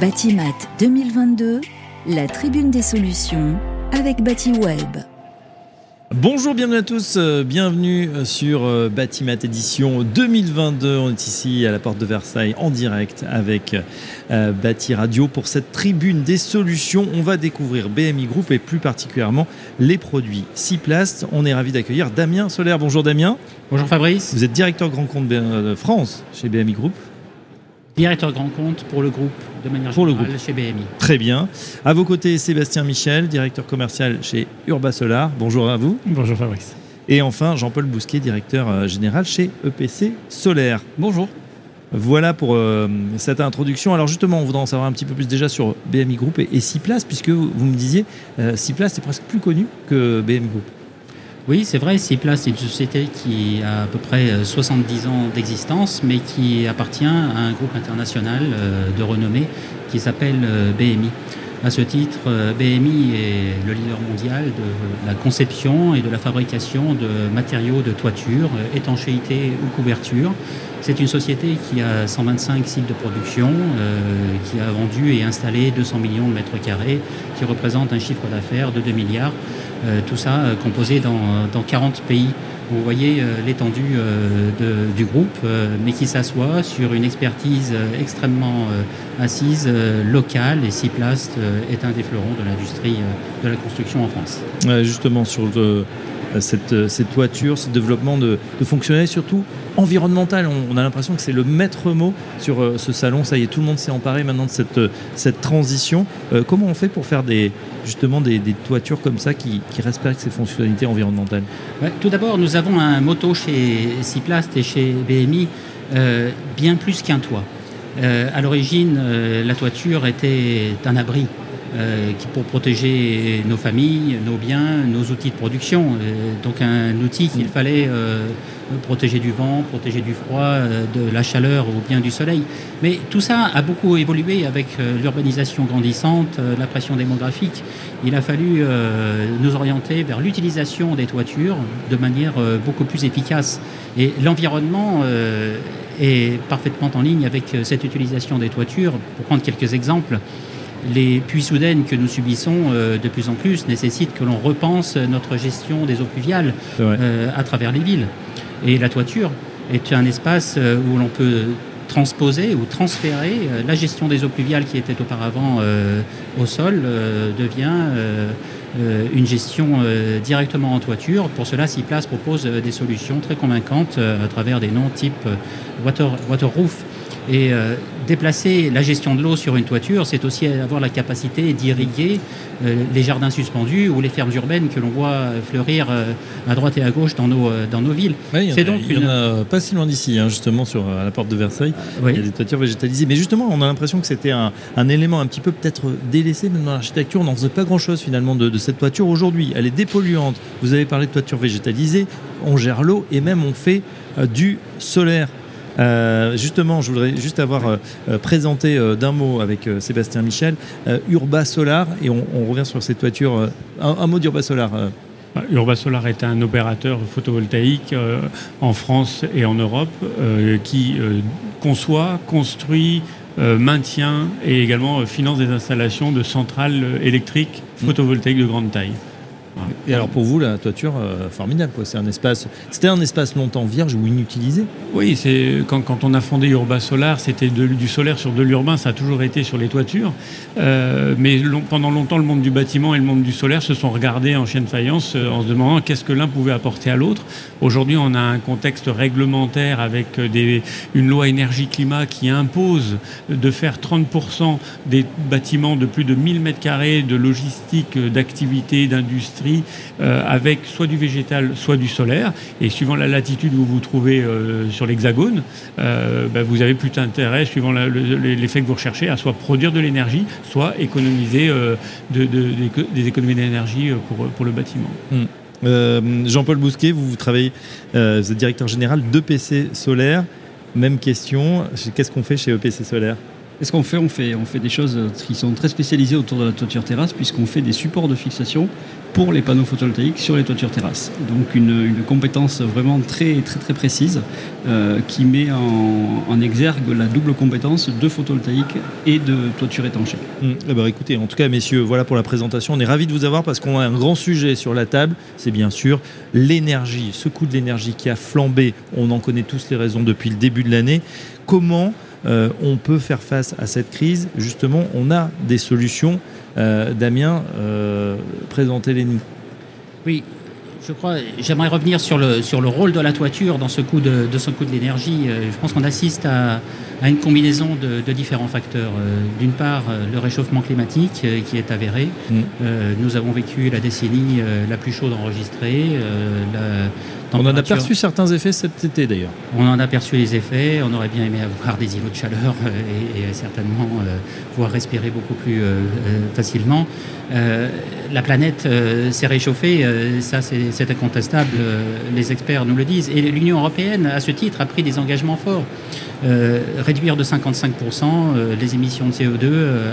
Batimat 2022, la tribune des solutions avec BatiWeb. Bonjour, bienvenue à tous, euh, bienvenue euh, sur euh, Batimat édition 2022. On est ici à la porte de Versailles en direct avec Bati Radio pour cette tribune des solutions. On va découvrir BMI Group et plus particulièrement les produits Ciplast. On est ravi d'accueillir Damien Solaire. Bonjour Damien. Bonjour Fabrice. Vous êtes directeur grand compte de France chez BMI Group. Directeur grand compte pour le groupe de manière pour générale chez BMI. Très bien. À vos côtés, Sébastien Michel, directeur commercial chez Urba Solar. Bonjour à vous. Bonjour Fabrice. Et enfin, Jean-Paul Bousquet, directeur euh, général chez EPC Solaire. Bonjour. Voilà pour euh, cette introduction. Alors justement, on voudrait en savoir un petit peu plus déjà sur BMI Group et, et Ciplas, puisque vous, me disiez, euh, Ciplas est presque plus connu que BMI Group. Oui, c'est vrai, Ciplas c'est une société qui a à peu près 70 ans d'existence, mais qui appartient à un groupe international de renommée qui s'appelle BMI. À ce titre, euh, BMI est le leader mondial de la conception et de la fabrication de matériaux de toiture, euh, étanchéité ou couverture. C'est une société qui a 125 sites de production, euh, qui a vendu et installé 200 millions de mètres carrés, qui représente un chiffre d'affaires de 2 milliards. tout ça composé dans, dans 40 pays vous voyez euh, l'étendue euh, du groupe, euh, mais qui s'assoit sur une expertise extrêmement assise, locale, et Ciplast est un des fleurons de l'industrie de la construction en France. justement, sur cette, cette, toiture, ce développement de, de fonctionnalités, surtout environnemental. On, a l'impression que c'est le maître mot sur ce salon. Ça y est, tout le monde s'est emparé maintenant de cette, transition. comment on fait pour faire des, justement des, toitures comme ça qui, respectent ces fonctionnalités environnementales? Tout d'abord, nous avons un moto chez Ciplast et chez BMI, euh, bien plus qu'un toit. Euh, à l'origine, euh, la toiture était un abri pour protéger nos familles, nos biens, nos outils de production. donc un outil qu'il fallait protéger du vent, protéger du froid, euh, de la chaleur ou bien du soleil. Mais tout ça a beaucoup évolué avec euh, l'urbanisation grandissante, euh, la pression démographique. Il a fallu nous orienter vers l'utilisation des toitures de manière beaucoup plus efficace. Et l'environnement est parfaitement en ligne avec cette utilisation des toitures. Pour prendre quelques exemples, les pluies soudaines que nous subissons de plus en plus nécessitent que l'on repense notre gestion des eaux pluviales à travers les villes. Et la toiture est un espace euh, où l'on peut transposer ou transférer euh, la gestion des eaux pluviales qui était auparavant euh, au sol devient une gestion directement en toiture. Pour cela, Ciplast propose des solutions très convaincantes à travers des noms type water, water roof et euh, déplacer la gestion de l'eau sur une toiture, c'est aussi avoir la capacité d'irriguer euh, les jardins suspendus ou les fermes urbaines que l'on voit fleurir euh, à droite et à gauche dans nos, dans nos villes. c'est donc il y en a pas si loin d'ici, hein, justement, sur à la porte de Versailles. Il y a des toitures végétalisées. Mais justement, on a l'impression que c'était un, élément un petit peu peut-être délaissé, même dans l'architecture. On n'en faisait pas grand-chose finalement de, de cette toiture. Aujourd'hui, elle est dépolluante. Vous avez parlé de toiture végétalisée. On gère l'eau et même on fait du solaire. Euh, justement, je voudrais juste avoir euh, euh, présenté d'un mot avec Sébastien Michel Urba Solar et on, revient sur ces toitures. Un, mot d'Urba Solar. Bah, Urba Solar est un opérateur photovoltaïque en France et en Europe qui conçoit, construit, maintient et également finance des installations de centrales électriques photovoltaïques de grande taille. Et alors pour vous, la toiture, euh, formidable, quoi. C'est un espace. C'était un espace longtemps vierge ou inutilisé? Oui, c'est quand, on a fondé Urba Solar, c'était du solaire sur de l'urbain. Ça a toujours été sur les toitures. Euh, mais pendant longtemps, le monde du bâtiment et le monde du solaire se sont regardés en chaîne faïence euh, en se demandant qu'est-ce que l'un pouvait apporter à l'autre. Aujourd'hui, on a un contexte réglementaire avec une loi énergie-climat qui impose de faire 30% des bâtiments de plus de 1000 mètres carrés de logistique, d'activité, d'industrie euh, avec soit du végétal, soit du solaire. Et suivant la latitude où vous vous trouvez euh, sur l'hexagone, euh, ben, vous avez plus d'intérêt, suivant l'effet que vous recherchez, à soit produire de l'énergie, soit économiser des économies d'énergie pour, le bâtiment. Hmm. Jean-Paul Bousquet, vous, travaillez, vous êtes directeur général d'EPC Solaire. Même question, qu'est-ce qu'on fait chez EPC Solaire? Et ce qu'on fait, on fait, des choses qui sont très spécialisées autour de la toiture terrasse, puisqu'on fait des supports de fixation pour les panneaux photovoltaïques sur les toitures terrasses. Donc une, compétence vraiment très très très précise euh, qui met en, exergue la double compétence de photovoltaïque et de toiture étanchée. Hum, eh ben, écoutez, en tout cas messieurs, voilà pour la présentation. On est ravis de vous avoir parce qu'on a un grand sujet sur la table. C'est bien sûr l'énergie, ce coût de l'énergie qui a flambé. On en connaît tous les raisons depuis le début de l'année. Comment euh, on peut faire face à cette crise Justement, on a des solutions. Euh, Damien, euh, présentez-les-nous. Oui, je crois, j'aimerais revenir sur le, sur le rôle de la toiture dans ce coup de, ce coup de l'énergie. Je pense qu'on assiste à, une combinaison de, différents facteurs. D'une part, le réchauffement climatique qui est avéré. Mm. nous avons vécu la décennie la plus chaude enregistrée. On en a perçu certains effets cet été d'ailleurs. On en a perçu les effets, on aurait bien aimé avoir des îlots de chaleur euh, et, certainement euh, pouvoir respirer beaucoup plus euh, facilement. la planète s'est réchauffée, ça c'est incontestable, les experts nous le disent. Et l'Union européenne, à ce titre, a pris des engagements forts. réduire de 55% les émissions de CO2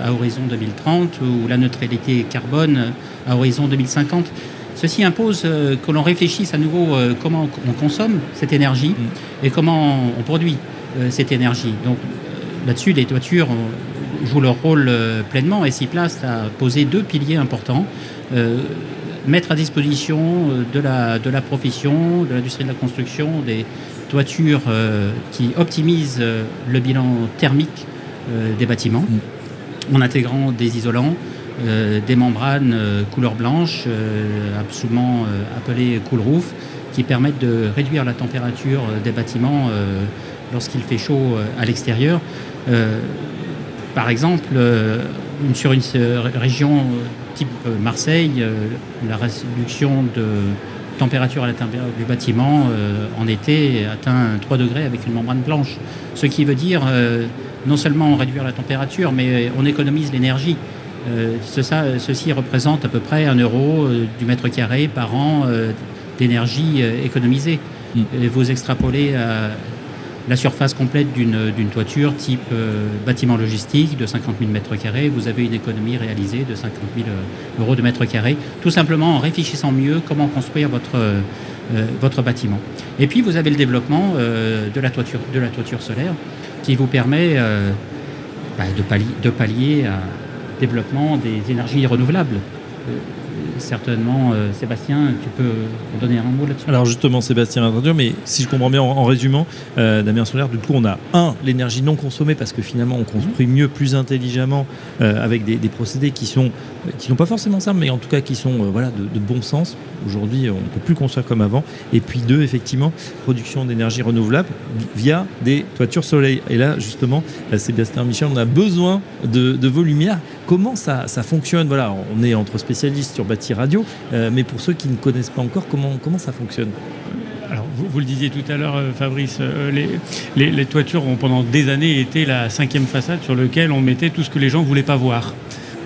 à horizon 2030 ou la neutralité carbone à horizon 2050. Ceci impose euh, que l'on réfléchisse à nouveau euh, comment on consomme cette énergie mm. et comment on produit euh, cette énergie. Donc là-dessus, les toitures jouent leur rôle pleinement et place a posé deux piliers importants. mettre à disposition de la, de la profession, de l'industrie de la construction, des toitures qui optimisent le bilan thermique des bâtiments mm. en intégrant des isolants, des membranes euh, couleur blanche, euh, absolument appelées cool roof, qui permettent de réduire la température des bâtiments lorsqu'il fait chaud à l'extérieur. par exemple, sur une région type Marseille, la réduction de température à l'intérieur du bâtiment en été atteint 3 degrés avec une membrane blanche. Ce qui veut dire non seulement réduire la température, mais on économise l'énergie. Euh, ceci représente à peu près un euro euh, du mètre carré par an euh, d'énergie économisée. Mm. vous extrapolez à la surface complète d'une toiture type bâtiment logistique de 50 000 mètres carrés, vous avez une économie réalisée de 50 000 euros de mètre carré, tout simplement en réfléchissant mieux comment construire votre, votre bâtiment. Et puis vous avez le développement de, la toiture, de la toiture solaire qui vous permet bah, de, pallier, de pallier à développement des énergies renouvelables. Euh, certainement, euh, Sébastien, tu peux donner un mot là-dessus Alors justement, Sébastien mais si je comprends bien en, résumant, euh, Damien Solaire, du coup, on a un, l'énergie non consommée, parce que finalement, on construit mieux, plus intelligemment, avec des, procédés qui sont qui n'ont pas forcément simples, mais en tout cas qui sont voilà, de, bon sens. Aujourd'hui, on ne peut plus construire comme avant. Et puis deux, effectivement, production d'énergie renouvelable via des toitures soleil. Et là, justement, Sébastien Michel, on a besoin de, de vos lumières. Comment ça, fonctionne Voilà, on est entre spécialistes sur bâti radio, euh, mais pour ceux qui ne connaissent pas encore, comment, comment ça fonctionne? Alors, vous, le disiez tout à l'heure, euh, Fabrice, euh, les, les, toitures ont pendant des années été la cinquième façade sur laquelle on mettait tout ce que les gens ne voulaient pas voir.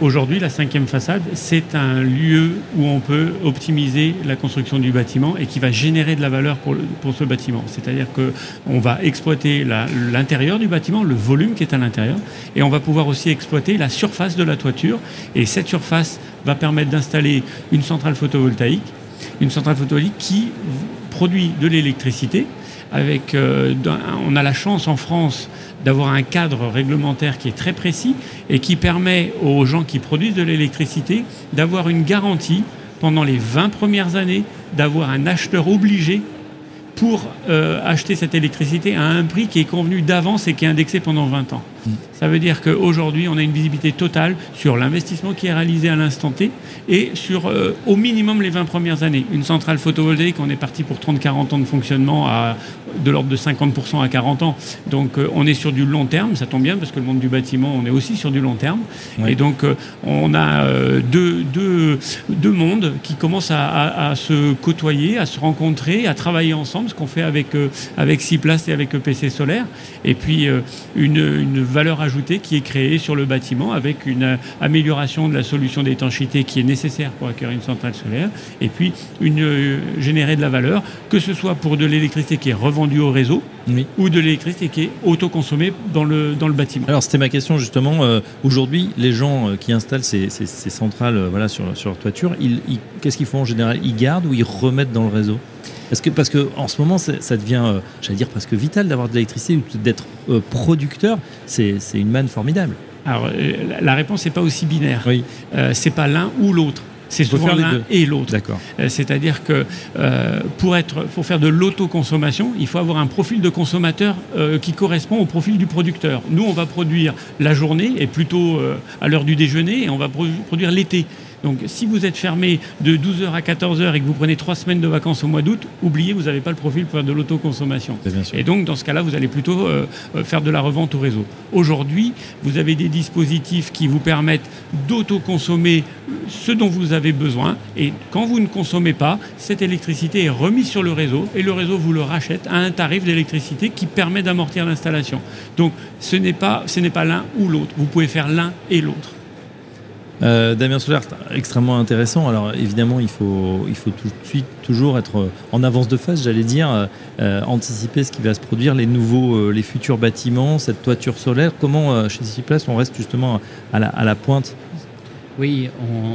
Aujourd'hui, la cinquième façade, c'est un lieu où on peut optimiser la construction du bâtiment et qui va générer de la valeur pour, ce bâtiment. C'est-à-dire qu'on va exploiter l'intérieur du bâtiment, le volume qui est à l'intérieur, et on va pouvoir aussi exploiter la surface de la toiture. Et cette surface va permettre d'installer une centrale photovoltaïque, une centrale photovoltaïque qui produit de l'électricité. Euh, on a la chance en France d'avoir un cadre réglementaire qui est très précis et qui permet aux gens qui produisent de l'électricité d'avoir une garantie pendant les 20 premières années, d'avoir un acheteur obligé pour euh, acheter cette électricité à un prix qui est convenu d'avance et qui est indexé pendant 20 ans. Mm. Ça veut dire qu'aujourd'hui, on a une visibilité totale sur l'investissement qui est réalisé à l'instant T et sur euh, au minimum les 20 premières années. Une centrale photovoltaïque, on est parti pour 30-40 ans de fonctionnement à de l'ordre de 50% à 40 ans. Donc euh, on est sur du long terme, ça tombe bien parce que le monde du bâtiment, on est aussi sur du long terme. Et donc on a deux, deux, deux, mondes qui commencent à, à, se côtoyer, à se rencontrer, à travailler ensemble, ce qu'on fait avec, avec et avec EPC Solaire. Et puis une, une valeur ajoutée qui est créée sur le bâtiment avec une amélioration de la solution d'étanchéité qui est nécessaire pour acquérir une centrale solaire et puis une, générer de la valeur, que ce soit pour de l'électricité qui est revendue au réseau ou de l'électricité qui est autoconsommée dans le, dans le bâtiment. Alors c'était ma question justement. Aujourd'hui, les gens qui installent ces, centrales voilà, sur, sur leur toiture, ils, qu'est-ce qu'ils font en général? Ils gardent ou ils remettent dans le réseau? Que, parce que en ce moment, ça devient, euh, j'allais dire, presque vital d'avoir de l'électricité ou d'être euh, producteur. C'est une manne formidable. Alors, euh, la réponse n'est pas aussi binaire. Oui. c'est pas l'un ou l'autre. C'est souvent l'un et l'autre. D'accord. C'est-à-dire que pour, être, pour faire de l'autoconsommation, il faut avoir un profil de consommateur qui correspond au profil du producteur. Nous, on va produire la journée et plutôt à l'heure du déjeuner et on va produire l'été. Donc si vous êtes fermé de 12h à 14h et que vous prenez trois semaines de vacances au mois d'août, oubliez, vous n'avez pas le profil pour faire de l'autoconsommation. Et donc dans ce cas-là, vous allez plutôt euh, euh, faire de la revente au réseau. Aujourd'hui, vous avez des dispositifs qui vous permettent d'autoconsommer ce dont vous avez besoin. Et quand vous ne consommez pas, cette électricité est remise sur le réseau et le réseau vous le rachète à un tarif d'électricité qui permet d'amortir l'installation. Donc ce n'est pas, pas l'un ou l'autre. Vous pouvez faire l'un et l'autre. Euh, Damien Soler, extrêmement intéressant. Alors évidemment, il faut, il faut tout de suite toujours être euh, en avance de phase, j'allais dire, euh, anticiper ce qui va se produire, les nouveaux, les futurs bâtiments, cette toiture solaire. Comment chez Cityplace on reste justement à la, à la pointe? Oui,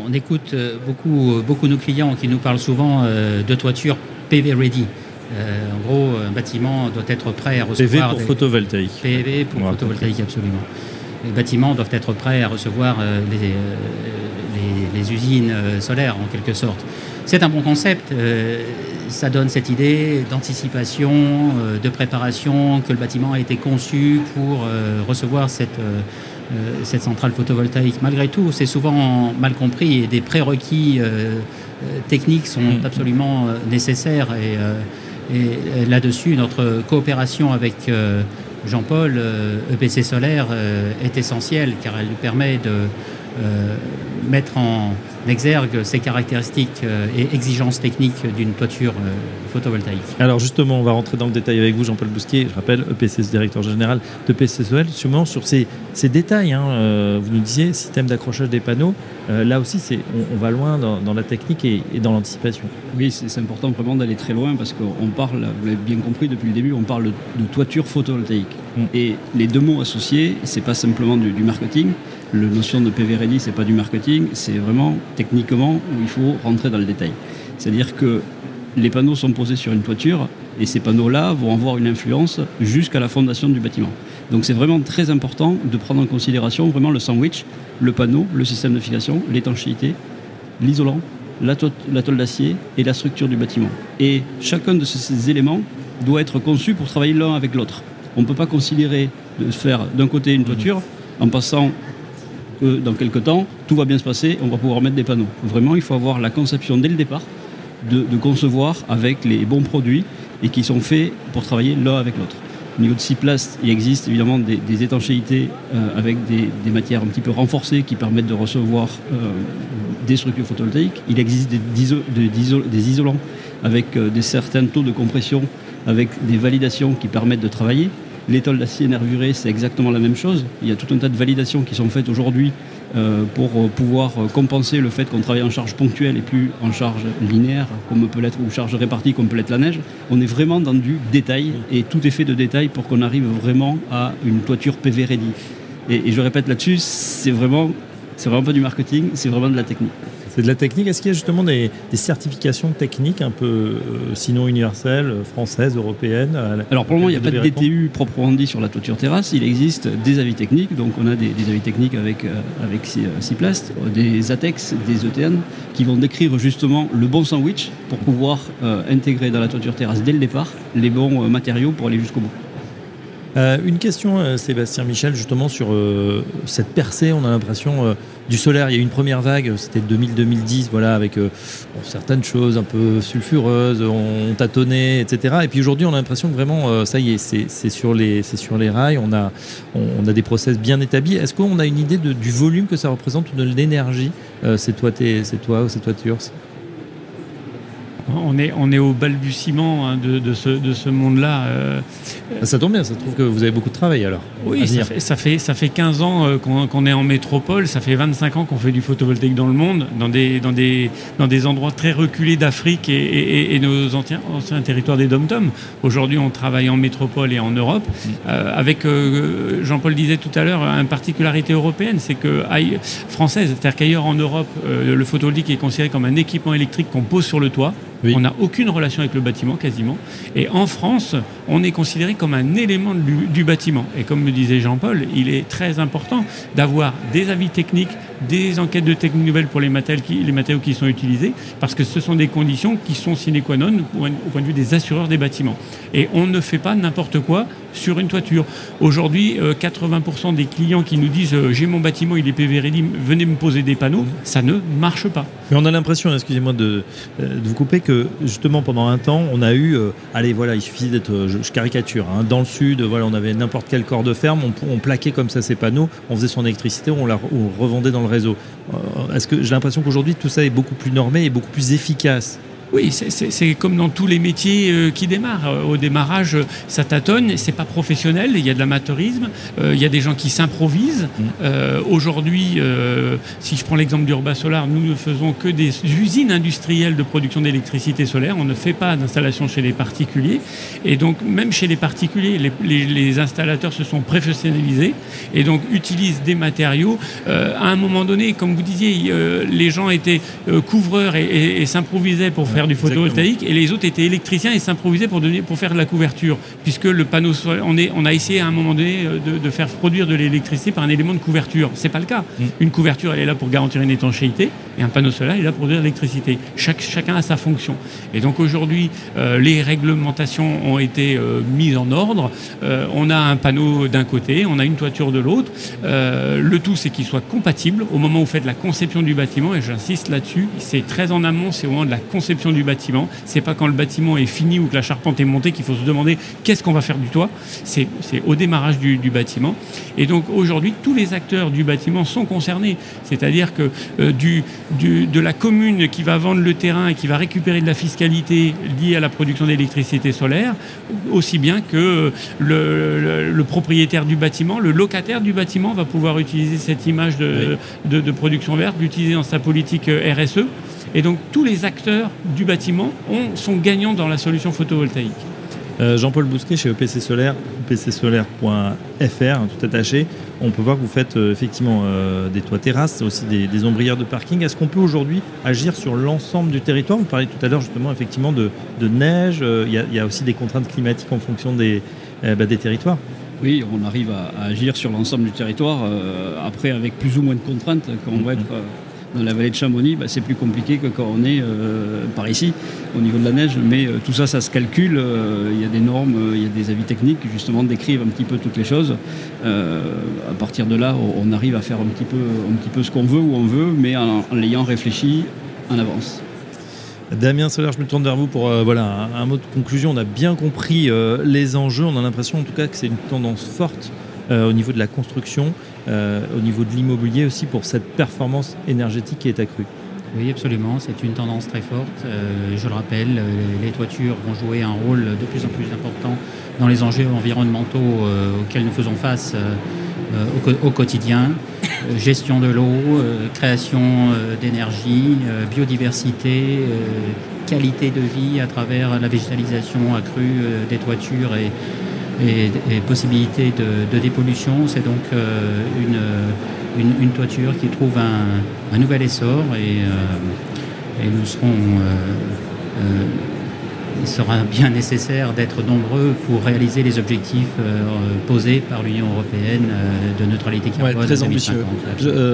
on, écoute beaucoup, beaucoup nos clients qui nous parlent souvent de toiture PV ready. en gros, un bâtiment doit être prêt à recevoir. PV pour photovoltaïque. PV pour photovoltaïque, absolument les bâtiments doivent être prêts à recevoir euh, euh, les, usines euh, solaires en quelque sorte. C'est un bon concept. ça donne cette idée d'anticipation, de préparation, que le bâtiment a été conçu pour recevoir cette, cette centrale photovoltaïque. Malgré tout, c'est souvent mal compris et des prérequis techniques sont mm. absolument nécessaires. Et, et là-dessus, notre coopération avec Jean-Paul, EPC e solaire euh, est essentielle car elle nous permet de euh, mettre en exergue ces caractéristiques euh, et exigences techniques d'une toiture photovoltaïque. Alors justement, on va rentrer dans le détail avec vous, Jean-Paul Bousquier, je rappelle, EPC, directeur général de PCSOL, sûrement sur ces, détails. Hein, vous nous disiez, système d'accrochage des panneaux, là aussi, c'est, on, va loin dans, la technique et, dans l'anticipation. Oui, c'est, important vraiment d'aller très loin parce qu'on parle, vous l'avez bien compris depuis le début, on parle de, toiture photovoltaïque. Mm. Et les deux mots associés, c'est pas simplement du, du marketing, la notion de PV ready, c'est pas du marketing, c'est vraiment techniquement où il faut rentrer dans le détail. C'est-à-dire que les panneaux sont posés sur une toiture et ces panneaux-là vont avoir une influence jusqu'à la fondation du bâtiment. Donc c'est vraiment très important de prendre en considération vraiment le sandwich, le panneau, le système de fixation, l'étanchéité, l'isolant, la, tôle d'acier et la structure du bâtiment. Et chacun de ces éléments doit être conçu pour travailler l'un avec l'autre. On ne peut pas considérer de faire d'un côté une toiture en passant que dans quelques temps, tout va bien se passer, on va pouvoir mettre des panneaux. Vraiment, il faut avoir la conception dès le départ de, concevoir avec les bons produits et qui sont faits pour travailler l'un avec l'autre. Au niveau de Ciplast, il existe évidemment des, étanchéités euh, avec des, matières un petit peu renforcées qui permettent de recevoir euh, des structures photovoltaïques. Il existe des, isolants avec euh, des certains taux de compression, avec des validations qui permettent de travailler. L'étole d'acier nervuré, c'est exactement la même chose. Il y a tout un tas de validations qui sont faites aujourd'hui euh, pour euh, pouvoir euh, compenser le fait qu'on travaille en charge ponctuelle et plus en charge linéaire, comme peut l'être, ou charge répartie, comme peut l'être la neige. On est vraiment dans du détail et tout est fait de détail pour qu'on arrive vraiment à une toiture PV ready. Et, je répète là-dessus, c'est vraiment, c'est vraiment pas du marketing, c'est vraiment de la technique. C'est de la technique. Est-ce qu'il y a justement des, certifications techniques un peu, euh, sinon universelles, françaises, européennes Alors pour le moment, il n'y a pas de DTU proprement dit sur la toiture terrasse. Il existe des avis techniques. Donc on a des, avis techniques avec, euh, avec Ciplast, euh, des ATEX, des ETN, qui vont décrire justement le bon sandwich pour pouvoir intégrer dans la toiture terrasse dès le départ les bons matériaux pour aller jusqu'au bout. Euh, une question, euh, Sébastien Michel, justement sur euh, cette percée, on a l'impression du solaire. Il y a eu une première vague, c'était 2000-2010, voilà, avec certaines choses un peu sulfureuses, on, tâtonnait, etc. Et puis aujourd'hui, on a l'impression que vraiment, ça y est, c'est sur, les, rails, on a, des process bien établis. Est-ce qu'on a une idée du volume que ça représente de l'énergie, toits, ces toits ou ces toitures? On est, on est au balbutiement hein, de, ce, de ce monde-là. Euh. ça tombe bien, ça trouve que vous avez beaucoup de travail alors. Oui, ça fait, ça fait, ça, fait, 15 ans euh, qu'on est en métropole, ça fait 25 ans qu'on fait du photovoltaïque dans le monde, dans des, dans des, dans des endroits très reculés d'Afrique et, nos anciens, anciens territoires des dom-tom. Aujourd'hui, on travaille en métropole et en Europe. Euh, avec, Jean-Paul disait tout à l'heure, une particularité européenne, c'est que française, c'est-à-dire qu'ailleurs en Europe, le photovoltaïque est considéré comme un équipement électrique qu'on pose sur le toit. On n'a aucune relation avec le bâtiment quasiment. Et en France, on est considéré comme un élément du, bâtiment. Et comme le disait Jean-Paul, il est très important d'avoir des avis techniques, des enquêtes de techniques nouvelles pour les matériaux, qui, sont utilisés, parce que ce sont des conditions qui sont sine qua non au point de vue des assureurs des bâtiments. Et on ne fait pas n'importe quoi sur une toiture. Aujourd'hui, 80% euh, des clients qui nous disent euh, j'ai mon bâtiment, il est PV venez me poser des panneaux, ça ne marche pas. Mais on a l'impression, excusez-moi de, euh, de, vous couper, que justement pendant un temps, on a eu, allez voilà, il suffisait d'être, je, caricature, hein, dans le sud, voilà, on avait n'importe quel corps de ferme, on, plaquait comme ça ces panneaux, on faisait son électricité, on la revendait dans le réseau. Est-ce que j'ai l'impression qu'aujourd'hui tout ça est beaucoup plus normé et beaucoup plus efficace oui, c'est comme dans tous les métiers euh, qui démarrent. Euh, au démarrage, ça tâtonne, c'est pas professionnel, il y a de l'amateurisme, euh, il y a des gens qui s'improvisent. Mm. Aujourd'hui, si je prends l'exemple d'Urba Solar, nous ne faisons que des usines industrielles de production d'électricité solaire. On ne fait pas d'installation chez les particuliers. Et donc, même chez les particuliers, les, installateurs se sont professionnalisés et donc utilisent des matériaux. à un moment donné, comme vous disiez, les gens étaient couvreurs et, et s'improvisaient pour faire du photovoltaïque et les autres étaient électriciens et s'improvisaient pour, pour faire de la couverture. Puisque le panneau solaire, on, est, on a essayé à un moment donné euh, de, faire produire de l'électricité par un élément de couverture. C'est pas le cas. Mm. Une couverture, elle est là pour garantir une étanchéité et un panneau solaire, il est là pour produire de l'électricité. Chaque, chacun a sa fonction. Et donc aujourd'hui, euh, les réglementations ont été euh, mises en ordre. on a un panneau d'un côté, on a une toiture de l'autre. le tout, c'est qu'il soit compatible au moment où vous faites la conception du bâtiment. Et j'insiste là-dessus, c'est très en amont, c'est au moment de la conception du bâtiment. C'est pas quand le bâtiment est fini ou que la charpente est montée qu'il faut se demander qu'est-ce qu'on va faire du toit. C'est au démarrage du, bâtiment. Et donc aujourd'hui, tous les acteurs du bâtiment sont concernés. C'est-à-dire que euh, du, de la commune qui va vendre le terrain et qui va récupérer de la fiscalité liée à la production d'électricité solaire, aussi bien que le, propriétaire du bâtiment, le locataire du bâtiment va pouvoir utiliser cette image de, de production verte, l'utiliser dans sa politique euh, RSE. Et donc tous les acteurs du bâtiment sont gagnants dans la solution photovoltaïque. Euh, Jean-Paul Bousquet chez EPC Solaire, epcsolaire.fr, hein, tout attaché. On peut voir que vous faites euh, effectivement euh, des toits terrasses, aussi des, des ombrières de parking. Est-ce qu'on peut aujourd'hui agir sur l'ensemble du territoire? Vous parliez tout à l'heure justement effectivement de, neige. Il y, a aussi des contraintes climatiques en fonction des, bah, des territoires. Oui, on arrive à, agir sur l'ensemble du territoire. après, avec plus ou moins de contraintes, quand on va mm-hmm. être dans la vallée de Chamonix, bah, c'est plus compliqué que quand on est euh, par ici, au niveau de la neige. Mais euh, tout ça, ça se calcule. Euh, il y a des normes, il y a des avis techniques qui justement décrivent un petit peu toutes les choses. à partir de là, on arrive à faire un petit peu, un petit peu ce qu'on veut, où on veut, mais en, l'ayant réfléchi en avance. Damien Soler, je me tourne vers vous pour voilà, un, mot de conclusion. On a bien compris les enjeux. On a l'impression en tout cas que c'est une tendance forte au niveau de la construction. Euh, au niveau de l'immobilier aussi pour cette performance énergétique qui est accrue. Oui, absolument. C'est une tendance très forte. Euh, je le rappelle, euh, les toitures vont jouer un rôle de plus en plus important dans les enjeux environnementaux auxquels nous faisons face au, quotidien. gestion de l'eau, création d'énergie, biodiversité, qualité de vie à travers la végétalisation accrue des toitures et, et, et possibilité de, dépollution. C'est donc euh, une, une, toiture qui trouve un, nouvel essor et, euh, et nous serons. Euh, il sera bien nécessaire d'être nombreux pour réaliser les objectifs posés par l'Union européenne de neutralité carbone. Ouais, très ambitieux.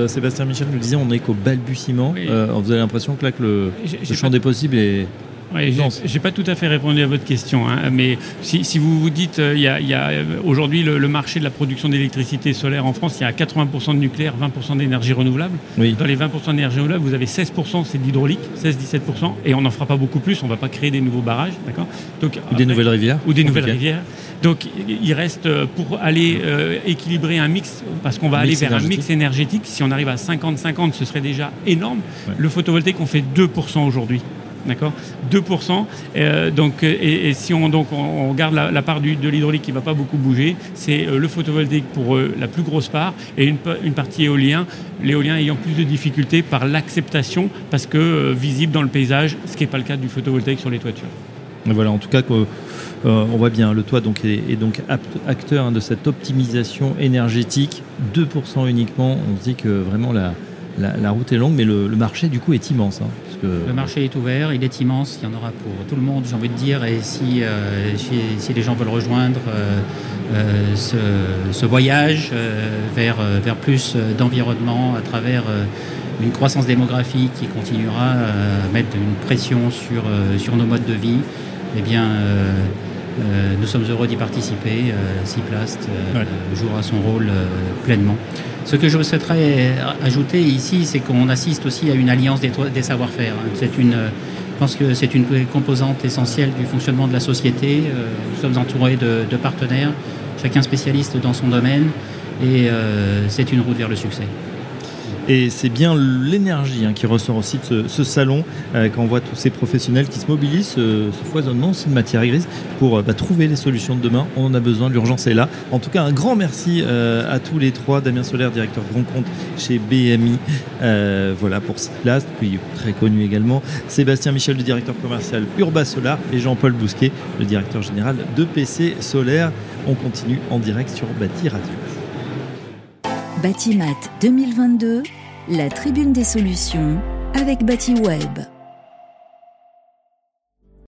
Sébastien Michel nous disait on n'est qu'au balbutiement. vous avez l'impression que là que le, le champ des possibles est oui, j'ai pas tout à fait répondu à votre question, hein, mais si, si, vous vous dites, euh, il y a, a euh, aujourd'hui le, marché de la production d'électricité solaire en France, il y a 80% de nucléaire, 20% d'énergie renouvelable. Oui. Dans les 20% d'énergie renouvelable, vous avez 16% c'est de l'hydraulique, 16-17%, et on n'en fera pas beaucoup plus, on ne va pas créer des nouveaux barrages, d'accord? Ou des nouvelles rivières. Ou des nouvelles rivières. Donc il reste euh, pour aller équilibrer un mix, parce qu'on va aller vers un mix énergétique, si on arrive à 50-50, ce serait déjà énorme. Le photovoltaïque, on fait 2% aujourd'hui. D'accord 2%. Euh, donc, et, si on, donc, on regarde la, part de l'hydraulique qui ne va pas beaucoup bouger, c'est le photovoltaïque pour la plus grosse part et une, partie éolien, l'éolien ayant plus de difficultés par l'acceptation parce que visible dans le paysage, ce qui n'est pas le cas du photovoltaïque sur les toitures. Voilà, en tout cas, euh, on voit bien, le toit donc, est, donc acteur hein, de cette optimisation énergétique. 2% uniquement, on se dit que vraiment la, la, route est longue, mais le, marché du coup est immense. Hein, le marché est ouvert, il est immense, il y en aura pour tout le monde, j'ai envie de dire, et si, euh, si, les gens veulent rejoindre euh, ce, voyage vers, vers plus d'environnement à travers une croissance démographique qui continuera à mettre une pression sur, sur nos modes de vie, eh bien, euh, euh, nous sommes heureux d'y participer. Ciplast euh, jouera son rôle pleinement. Ce que je souhaiterais ajouter ici, c'est qu'on assiste aussi à une alliance des, savoir-faire. C'est une, je pense que c'est une composante essentielle du fonctionnement de la société. Nous sommes entourés de, de partenaires, chacun spécialiste dans son domaine, et c'est une route vers le succès. Et c'est bien l'énergie hein, qui ressort aussi de ce, salon, euh, quand on voit tous ces professionnels qui se mobilisent, ce, foisonnement aussi de matière grise, pour euh, bah, trouver les solutions de demain. On en a besoin, l'urgence est là. En tout cas, un grand merci euh, à tous les trois. Damien Solaire, directeur grand compte chez BMI, voilà pour place, puis très connu également. Sébastien Michel, le directeur commercial Urba Solar, et Jean-Paul Bousquet, le directeur général de PC Solaire. On continue en direct sur Bâti Radio. Batimat 2022, la tribune des solutions avec BatiWeb.